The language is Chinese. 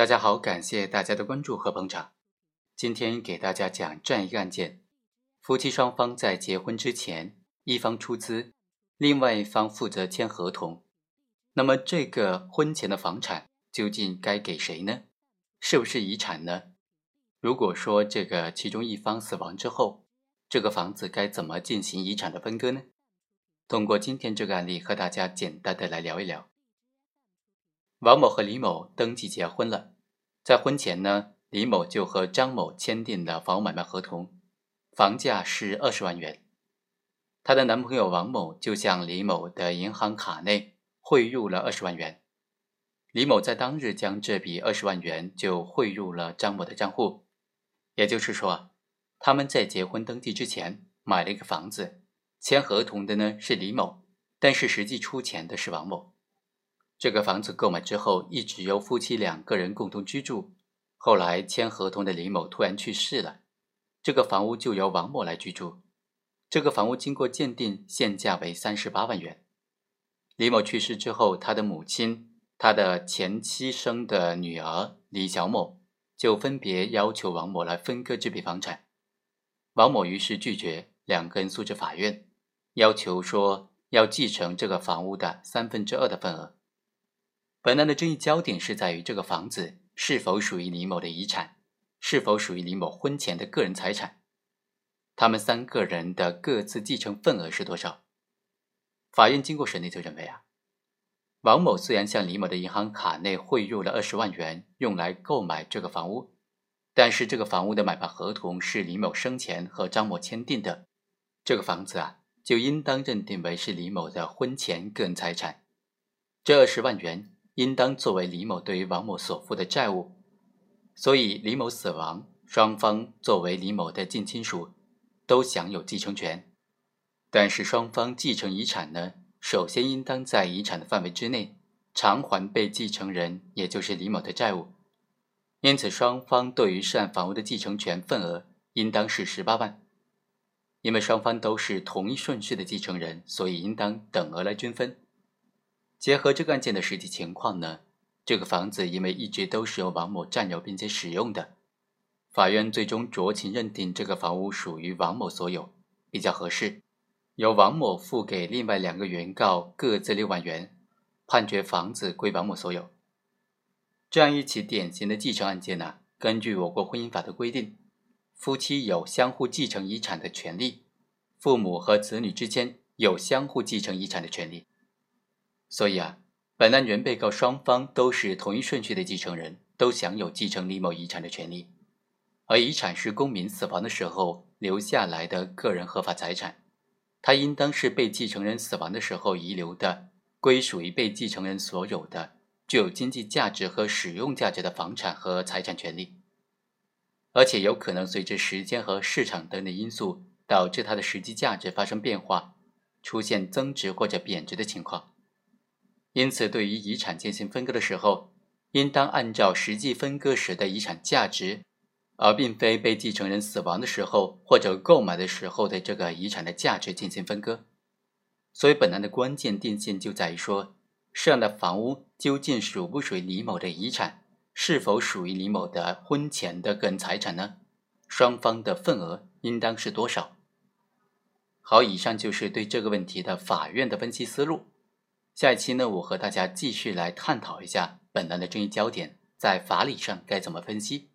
大家好，感谢大家的关注和捧场。今天给大家讲这样一个案件：夫妻双方在结婚之前，一方出资，另外一方负责签合同。那么，这个婚前的房产究竟该给谁呢？是不是遗产呢？如果说这个其中一方死亡之后，这个房子该怎么进行遗产的分割呢？通过今天这个案例，和大家简单的来聊一聊。王某和李某登记结婚了，在婚前呢，李某就和张某签订了房屋买卖合同，房价是二十万元。她的男朋友王某就向李某的银行卡内汇入了二十万元，李某在当日将这笔二十万元就汇入了张某的账户。也就是说，他们在结婚登记之前买了一个房子，签合同的呢是李某，但是实际出钱的是王某。这个房子购买之后，一直由夫妻两个人共同居住。后来签合同的李某突然去世了，这个房屋就由王某来居住。这个房屋经过鉴定，现价为三十八万元。李某去世之后，他的母亲、他的前妻生的女儿李小某，就分别要求王某来分割这笔房产。王某于是拒绝，两个人诉至法院，要求说要继承这个房屋的三分之二的份额。本案的争议焦点是在于这个房子是否属于李某的遗产，是否属于李某婚前的个人财产，他们三个人的各自继承份额是多少？法院经过审理就认为啊，王某虽然向李某的银行卡内汇入了二十万元，用来购买这个房屋，但是这个房屋的买卖合同是李某生前和张某签订的，这个房子啊就应当认定为是李某的婚前个人财产，这二十万元。应当作为李某对于王某所负的债务，所以李某死亡，双方作为李某的近亲属，都享有继承权。但是双方继承遗产呢，首先应当在遗产的范围之内偿还被继承人，也就是李某的债务。因此，双方对于涉案房屋的继承权份额应当是十八万。因为双方都是同一顺序的继承人，所以应当等额来均分。结合这个案件的实际情况呢，这个房子因为一直都是由王某占有并且使用的，法院最终酌情认定这个房屋属于王某所有，比较合适，由王某付给另外两个原告各自六万元，判决房子归王某所有。这样一起典型的继承案件呢，根据我国婚姻法的规定，夫妻有相互继承遗产的权利，父母和子女之间有相互继承遗产的权利。所以啊，本案原被告双方都是同一顺序的继承人，都享有继承李某遗产的权利。而遗产是公民死亡的时候留下来的个人合法财产，它应当是被继承人死亡的时候遗留的，归属于被继承人所有的、具有经济价值和使用价值的房产和财产权利。而且有可能随着时间和市场等等因素，导致它的实际价值发生变化，出现增值或者贬值的情况。因此，对于遗产进行分割的时候，应当按照实际分割时的遗产价值，而并非被继承人死亡的时候或者购买的时候的这个遗产的价值进行分割。所以，本案的关键定性就在于说，涉案的房屋究竟属不属于李某的遗产，是否属于李某的婚前的个人财产呢？双方的份额应当是多少？好，以上就是对这个问题的法院的分析思路。下一期呢，我和大家继续来探讨一下本案的争议焦点，在法理上该怎么分析。